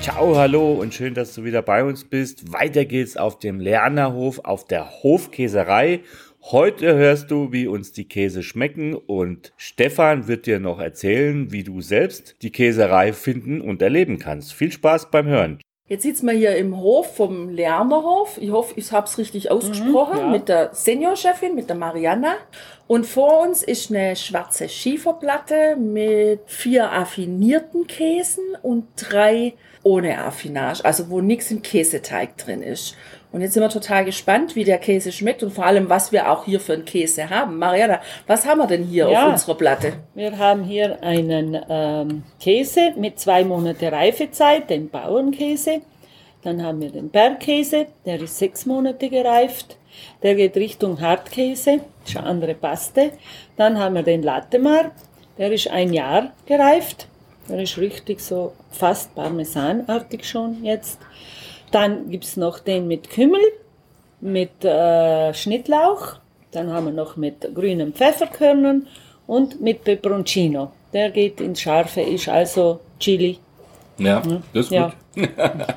Ciao, hallo und schön, dass du wieder bei uns bist. Weiter geht's auf dem Lernerhof, auf der Hofkäserei. Heute hörst du, wie uns die Käse schmecken und Stefan wird dir noch erzählen, wie du selbst die Käserei finden und erleben kannst. Viel Spaß beim Hören. Jetzt sitzen wir hier im Hof vom Lernerhof. Ich hoffe, ich habe es richtig ausgesprochen. ja. Mit der Seniorchefin, mit der Mariana. Und vor uns ist eine schwarze Schieferplatte mit vier affinierten Käsen und drei ohne Affinage, also wo nichts im Käseteig drin ist. Und jetzt sind wir total gespannt, wie der Käse schmeckt und vor allem, was wir auch hier für einen Käse haben. Mariana, was haben wir denn hier Ja. auf unserer Platte? Wir haben hier einen ähm, Käse mit zwei Monate Reifezeit, den Bauernkäse. Dann haben wir den Bergkäse, der ist sechs Monate gereift. Der geht Richtung Hartkäse, ist eine andere Paste. Dann haben wir den Lattemar, der ist ein Jahr gereift. Der ist richtig so fast parmesanartig schon jetzt. Dann gibt's noch den mit Kümmel, mit äh, Schnittlauch. Dann haben wir noch mit grünen Pfefferkörnern und mit Peperoncino. Der geht ins Scharfe, ist also Chili. Ja, das ist Ja. gut.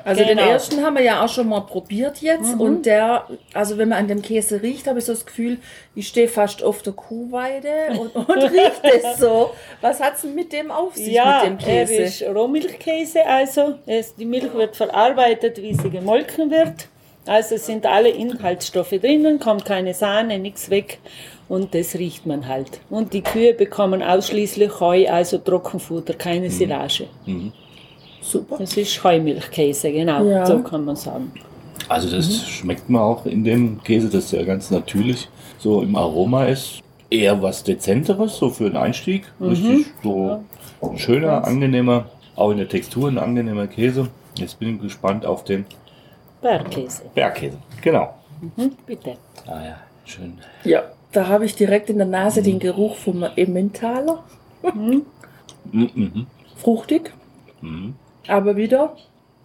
Also den Genau. ersten haben wir ja auch schon mal probiert jetzt und der, also wenn man an dem Käse riecht, habe ich so das Gefühl, ich stehe fast auf der Kuhweide und, und riecht es so. Was hat's denn mit dem auf sich, Ja, mit dem er Käse? ist Rohmilchkäse, also es, die Milch wird verarbeitet, wie sie gemolken wird. Also es sind alle Inhaltsstoffe drinnen, kommt keine Sahne, nichts weg und das riecht man halt. Und die Kühe bekommen ausschließlich Heu, also Trockenfutter, keine Silage. Super. Das ist Heumilchkäse, genau, Ja. so kann man sagen. Also das schmeckt man auch in dem Käse, das ja ganz natürlich so im Aroma ist. Eher was Dezenteres, so für den Einstieg. Richtig so ein schöner, angenehmer, auch in der Textur ein angenehmer Käse. Jetzt bin ich gespannt auf den Bergkäse, Bergkäse. Genau. mhm, bitte. Ah ja, schön. Ja, da habe ich direkt in der Nase den Geruch vom Emmentaler. Mhm, mhm. Fruchtig, Mhm. Aber wieder,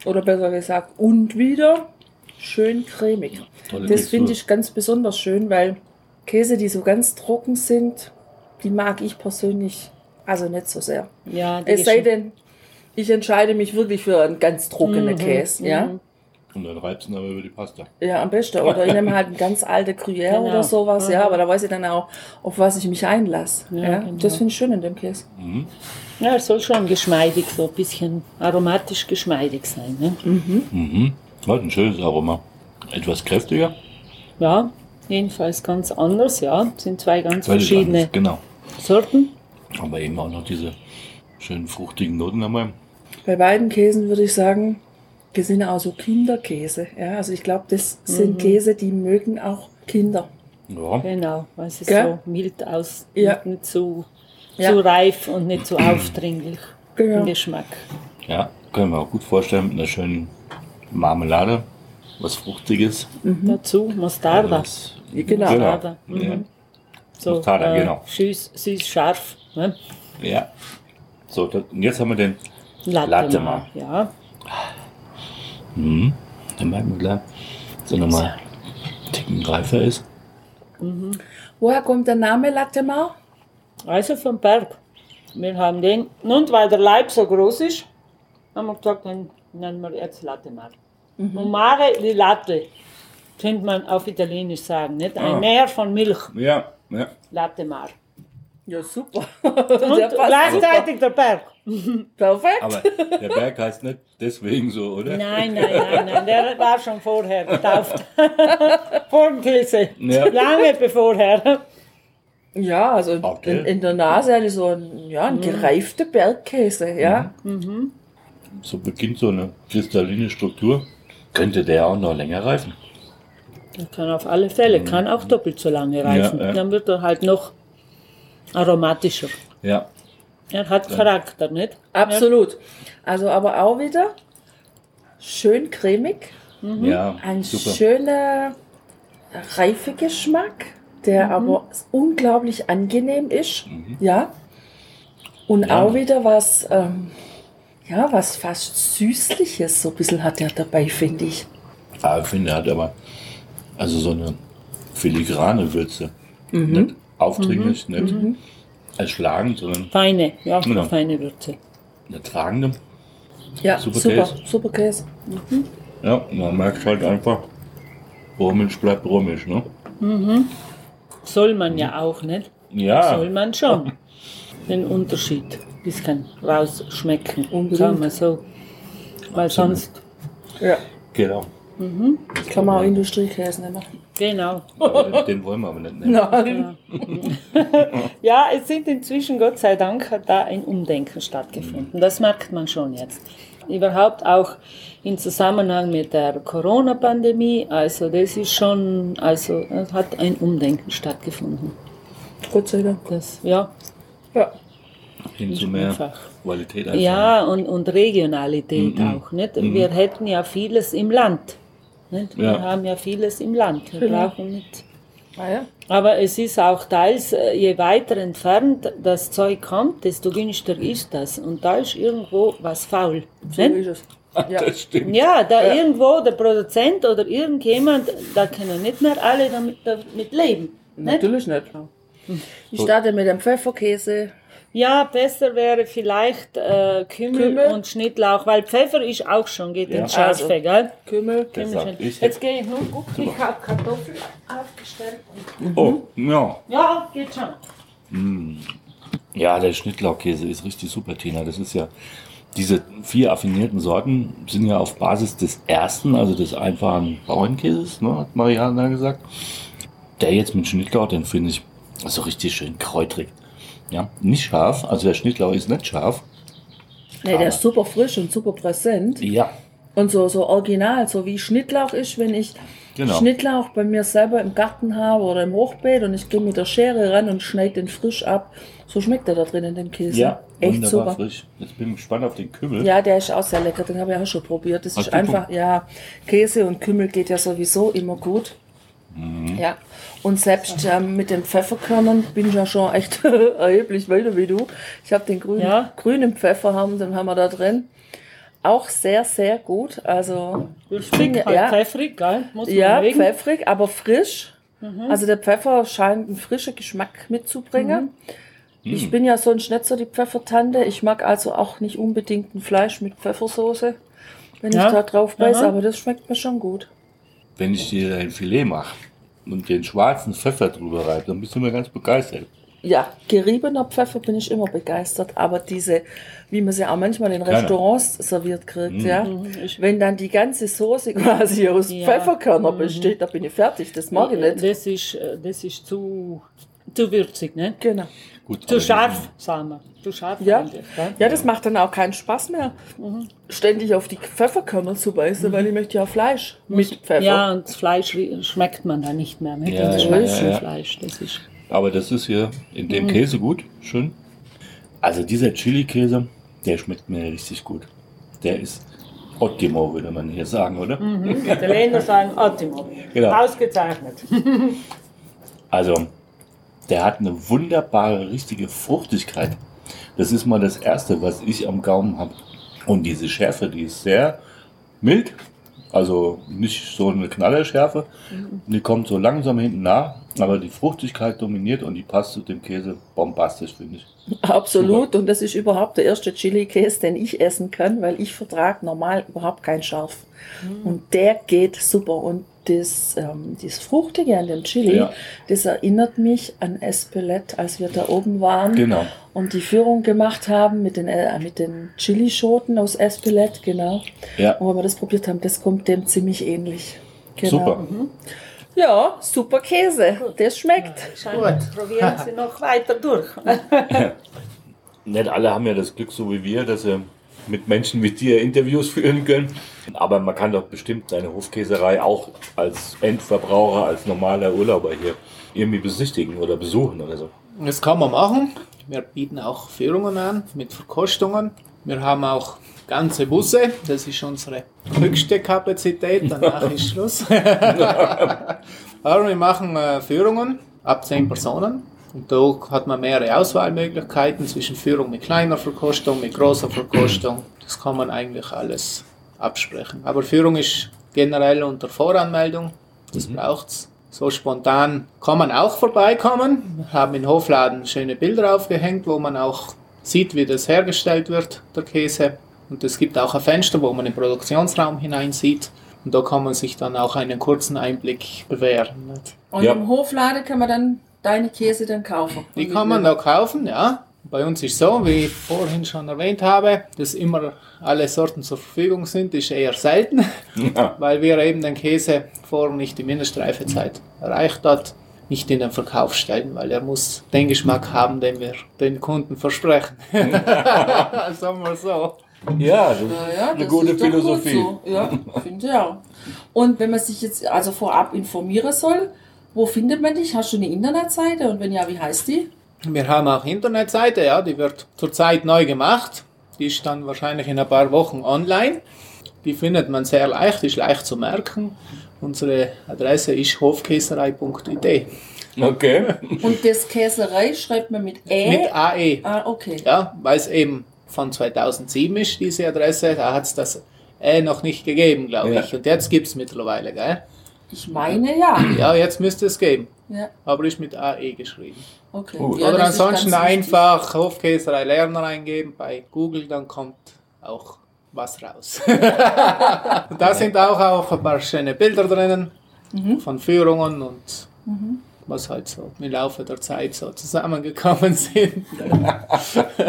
oder besser gesagt, und wieder schön cremig. Tolle Das finde ich ganz besonders schön, weil Käse, die so ganz trocken sind, die mag ich persönlich also nicht so sehr. Ja, Es sei denn, ich entscheide mich wirklich für einen ganz trockenen Käse, ja. Und dann reibst du aber über die Pasta. Ja, am besten. Oder ich nehme halt eine ganz alte Gruyère Genau. oder sowas, ja, Mhm. aber da weiß ich dann auch, auf was ich mich einlasse. Ja, Ja, genau. Das finde ich schön in dem Käse. Ja, es soll schon geschmeidig, so ein bisschen aromatisch geschmeidig sein. Ne? Mhm. Hat ein schönes Aroma. Etwas kräftiger. Ja, jedenfalls ganz anders, ja. Sind zwei ganz Völlig verschiedene anders, Genau. Sorten. Aber eben auch noch diese schönen fruchtigen Noten dabei. Bei beiden Käsen würde ich sagen, wir sind auch so Kinderkäse. Ja, also ich glaube, das sind Käse, die mögen auch Kinder. Ja. Genau, weil sie Gell? so mild aus, Ja. nicht, zu, Ja. zu reif und nicht zu aufdringlich Genau. im Geschmack. ja, können wir auch gut vorstellen mit einer schönen Marmelade. Was Fruchtiges. Dazu Mostarda. Was, Genau. Mostarda. Ja. Mhm. So, Mostarda, äh, genau. Süß, süß, scharf. Ne? ja. So, das, und jetzt haben wir den. Latte, Latte. Ja, Mhm. Dann merken wir gleich, dass er nochmal einen Ticken reifer ist. Woher kommt der Name Latte Mar? also vom Berg. Wir haben den, und weil der Leib so groß ist, haben wir gesagt, den nennen wir jetzt Latte Mar. Und Mare di Latte, könnte man auf Italienisch sagen, nicht? Ein Ah. Meer von Milch, Ja, ja. Latte Mar. Ja, super. Und gleichzeitig der Berg. Perfekt. Aber der Berg heißt nicht deswegen so, oder? Nein, nein, nein, nein, der war schon vorher getauft. Vor dem Käse. Ja. Lange bevorher. Ja, also Okay. in, in der Nase hatte ich so ein, ja, ein gereifter Bergkäse, ja. So beginnt so eine kristalline Struktur. Könnte der auch noch länger reifen? Der kann auf alle Fälle, kann auch doppelt so lange reifen. Ja, ja. Dann wird er halt noch aromatischer. Ja. Er hat Charakter, nicht? Absolut. Also aber auch wieder schön cremig. Ja, Ein super. schöner Reifegeschmack, der aber unglaublich angenehm ist. Ja. Und Ja. auch wieder was, ähm, ja, was fast Süßliches, so ein bisschen hat er dabei, finde ich. Ah, ich finde, er hat aber also so eine filigrane Würze. Nicht aufdringlich, nicht erschlagend, sondern Feine, ja, Genau. feine Würze. eine tragende. Ja, Super super, Käse. super Käse. Ja, man merkt halt einfach, Romisch bleibt Romisch, ne? Soll man ja auch, nicht? Ja, Soll man schon. Den Unterschied ein bisschen rausschmecken. Unbedingt. Sagen wir so. Weil sonst, Ja. genau. Kann man auch Industriekäse nehmen. genau. Den wollen wir aber nicht nehmen. Nein. Ja, es sind inzwischen, Gott sei Dank, hat da ein Umdenken stattgefunden. Das merkt man schon jetzt. Überhaupt auch im Zusammenhang mit der Corona-Pandemie. Also das ist schon, also es hat ein Umdenken stattgefunden. Gott sei Dank. Das, ja, Ja. Hin zu mehr einfach. Qualität einfach. ja und, und Regionalität Mhm. auch. Nicht? Wir hätten ja vieles im Land. Nicht? Wir Ja. haben ja vieles im Land. Wir Genau. brauchen nicht. Ah, ja. Aber es ist auch teils, äh, je weiter entfernt das Zeug kommt, desto günstiger ist das. Und da ist irgendwo was faul. So nicht? ist es. Ja. Das stimmt. Ja, da irgendwo der Produzent oder irgendjemand, da können nicht mehr alle damit, damit leben. Nicht? Natürlich nicht. Ich starte mit dem Pfefferkäse. Ja, besser wäre vielleicht äh, Kümmel, Kümmel. und Schnittlauch, weil Pfeffer ist auch schon, geht Ja. ins Scharfe, Also. gell? Kümmel. Kümmel ich Jetzt gehe ich nur gucken, ich habe Kartoffeln aufgestellt. Oh, ja. Ja, geht schon. Ja, der Schnittlauchkäse ist richtig super, Tina. Das ist ja, diese vier affinierten Sorten sind ja auf Basis des ersten, also des einfachen Bauernkäses, ne, hat Mariana gesagt. Der jetzt mit Schnittlauch, den finde ich so richtig schön kräutrig. Ja, nicht scharf, also der Schnittlauch ist nicht scharf. Nee, der ist super frisch und super präsent. Ja, Und so, so original, so wie Schnittlauch ist, wenn ich Genau. Schnittlauch bei mir selber im Garten habe oder im Hochbeet und ich gehe mit der Schere ran und schneide den frisch ab. So schmeckt er da drin in dem Käse. ja, Echt super. frisch. Jetzt bin ich gespannt auf den Kümmel. Ja, der ist auch sehr lecker, den habe ich auch schon probiert. Das Hast ist einfach, ja, Käse und Kümmel geht ja sowieso immer gut. Ja, und selbst ähm, mit den Pfefferkörnern bin ich ja schon echt erheblich weiter wie du. Ich habe den grünen, Ja. grünen Pfeffer, haben, den haben wir da drin. Auch sehr, sehr gut. Also, ich finde, Halt ja, pfeffrig, gell? Muss ja, mögen. pfeffrig, aber frisch. Mhm. Also der Pfeffer scheint einen frischen Geschmack mitzubringen. Mhm. Ich bin ja sonst nicht so die Pfeffertante. Ich mag also auch nicht unbedingt ein Fleisch mit Pfeffersoße, wenn Ja. ich da drauf beiße, aber das schmeckt mir schon gut. Wenn ich dir ein Filet mache und den schwarzen Pfeffer drüber reibe, dann bist du mir ganz begeistert. Ja, geriebener Pfeffer bin ich immer begeistert, aber diese, wie man sie auch manchmal in. Restaurants serviert kriegt, ja. ich- Wenn dann die ganze Soße quasi aus Ja. Pfefferkörner besteht, da bin ich fertig. Das mag ich nicht. Das ist, äh, das ist zu, zu würzig, ne? Genau. Gut, Zu scharf, sagen wir. Zu scharf. Ja. eigentlich? Ja, das macht dann auch keinen Spaß mehr, ständig auf die Pfefferkörner zu beißen, weil ich möchte ja Fleisch mit Pfeffer. Ja, und das Fleisch schmeckt man da nicht mehr. Ne? Ja, das ja. Fleisch. Das ist, Aber das ist hier in dem Käse gut, schön. Also dieser Chili-Käse, der schmeckt mir richtig gut. Der ist ottimo, würde man hier sagen, oder? die Italiener sagen ottimo. Genau. Ausgezeichnet. Also, der hat eine wunderbare, richtige Fruchtigkeit. Das ist mal das Erste, was ich am Gaumen habe. Und diese Schärfe, die ist sehr mild. Also nicht so eine Knallerschärfe. Die kommt so langsam hinten nach, aber die Fruchtigkeit dominiert und die passt zu dem Käse bombastisch, finde ich. Absolut. Und das ist überhaupt der erste Chili-Käse, den ich essen kann, weil ich vertrage normal überhaupt kein Scharf. Und der geht super. Und das, ähm, das Fruchtige an dem Chili, Ja. das erinnert mich an Espelette, als wir da oben waren Genau. und die Führung gemacht haben mit den, äh, mit den Chilischoten aus Espelette, genau. Ja, Und wo wir das probiert haben, das kommt dem ziemlich ähnlich. Genau. super. Ja, super Käse. Das schmeckt. Gut. Probieren Sie noch weiter durch. Nicht alle haben ja das Glück, so wie wir, dass sie mit Menschen wie dir Interviews führen können. Aber man kann doch bestimmt seine Hofkäserei auch als Endverbraucher, als normaler Urlauber hier irgendwie besichtigen oder besuchen oder so. Das kann man machen. Wir bieten auch Führungen an mit Verkostungen. Wir haben auch ganze Busse. Das ist unsere höchste Kapazität. Danach ist Schluss. Aber wir machen äh, Führungen ab 10 Personen. Und da hat man mehrere Auswahlmöglichkeiten zwischen Führung mit kleiner Verkostung, mit großer Verkostung. Das kann man eigentlich alles absprechen. Aber Führung ist generell unter Voranmeldung. Das braucht's. So spontan kann man auch vorbeikommen. Wir haben in Hofladen schöne Bilder aufgehängt, wo man auch sieht, wie das hergestellt wird, der Käse. Und es gibt auch ein Fenster, wo man den Produktionsraum hineinsieht. Und da kann man sich dann auch einen kurzen Einblick bewähren. nicht? Und Ja. im Hofladen kann man dann deine Käse dann kaufen. Die kann man da kaufen, ja. Bei uns ist so, wie ich vorhin schon erwähnt habe, dass immer alle Sorten zur Verfügung sind, ist eher selten, Ja. weil wir eben den Käse vor nicht die Mindestreifezeit erreicht hat, nicht in den Verkauf stellen, weil er muss den Geschmack haben, den wir den Kunden versprechen. Sagen wir so. Ja, das ist Ja, ja, eine das gute ist Philosophie. Gut so. Ja, finde ich auch. Und wenn man sich jetzt also vorab informieren soll, wo findet man dich? Hast du eine Internetseite? Und wenn ja, wie heißt die? Wir haben auch Internetseite, ja, die wird zurzeit neu gemacht. Die ist dann wahrscheinlich in ein paar Wochen online. Die findet man sehr leicht, ist leicht zu merken. Unsere Adresse ist hofkäserei.it. Okay. Und das Käserei schreibt man mit Ä. Mit AE. ah, okay. Ja, weil es eben von 2007 ist, diese Adresse. Da hat es das Ä noch nicht gegeben, glaube Ja. ich. Und jetzt gibt es mittlerweile, gell? Ich meine ja. Ja, jetzt müsste es geben. Ja, Aber ist mit AE geschrieben. okay. Gut. Ja, Oder ansonsten einfach Hofkäserei Lerner eingeben bei Google, dann kommt auch was raus. da sind auch, auch ein paar schöne Bilder drinnen Mhm. von Führungen und was halt so im Laufe der Zeit so zusammengekommen sind.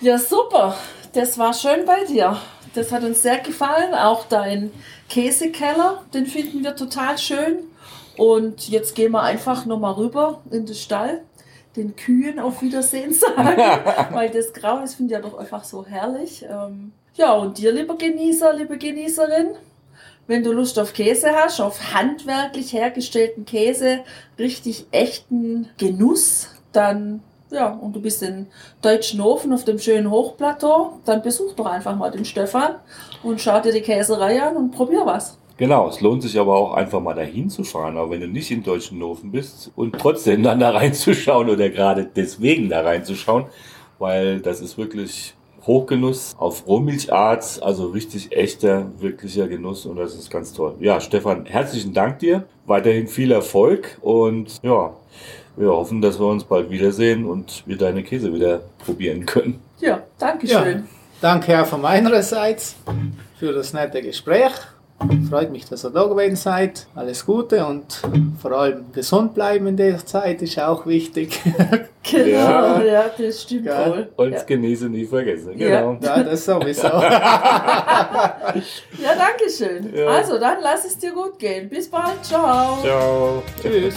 Ja, super. Das war schön bei dir. Das hat uns sehr gefallen. Auch dein Käsekeller, den finden wir total schön. Und jetzt gehen wir einfach nochmal rüber in den Stall, den Kühen auf Wiedersehen sagen, weil das Grau, das finde ich ja doch einfach so herrlich. Ähm, ja, und dir, lieber Genießer, liebe Genießerin, wenn du Lust auf Käse hast, auf handwerklich hergestellten Käse, richtig echten Genuss, dann ja, und du bist in Deutschenhofen auf dem schönen Hochplateau, dann besuch doch einfach mal den Stefan und schau dir die Käserei an und probier was. Genau, es lohnt sich aber auch einfach mal dahin zu fahren, auch wenn du nicht in Deutschenhofen bist und trotzdem dann da reinzuschauen oder gerade deswegen da reinzuschauen, weil das ist wirklich Hochgenuss auf Rohmilchart, also richtig echter, wirklicher Genuss und das ist ganz toll. Ja, Stefan, herzlichen Dank dir, weiterhin viel Erfolg und ja, wir hoffen, dass wir uns bald wiedersehen und wir deine Käse wieder probieren können. Ja, Dankeschön. Danke auch von meiner Seite für das nette Gespräch. Freut mich, dass ihr da gewesen seid. Alles Gute und vor allem gesund bleiben in dieser Zeit ist auch wichtig. Genau, ja, Ja. das stimmt Ja. wohl. Uns Ja. genießen nie vergessen. Ja. Genau. ja, das sowieso. ja, danke schön. Ja. Also, dann lass es dir gut gehen. Bis bald. Ciao. Ciao. Tschüss.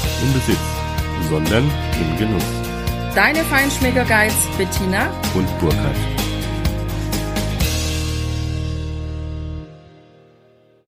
im Besitz, sondern im Genuss. deine Feinschmecker Guides Bettina Und Burkhard.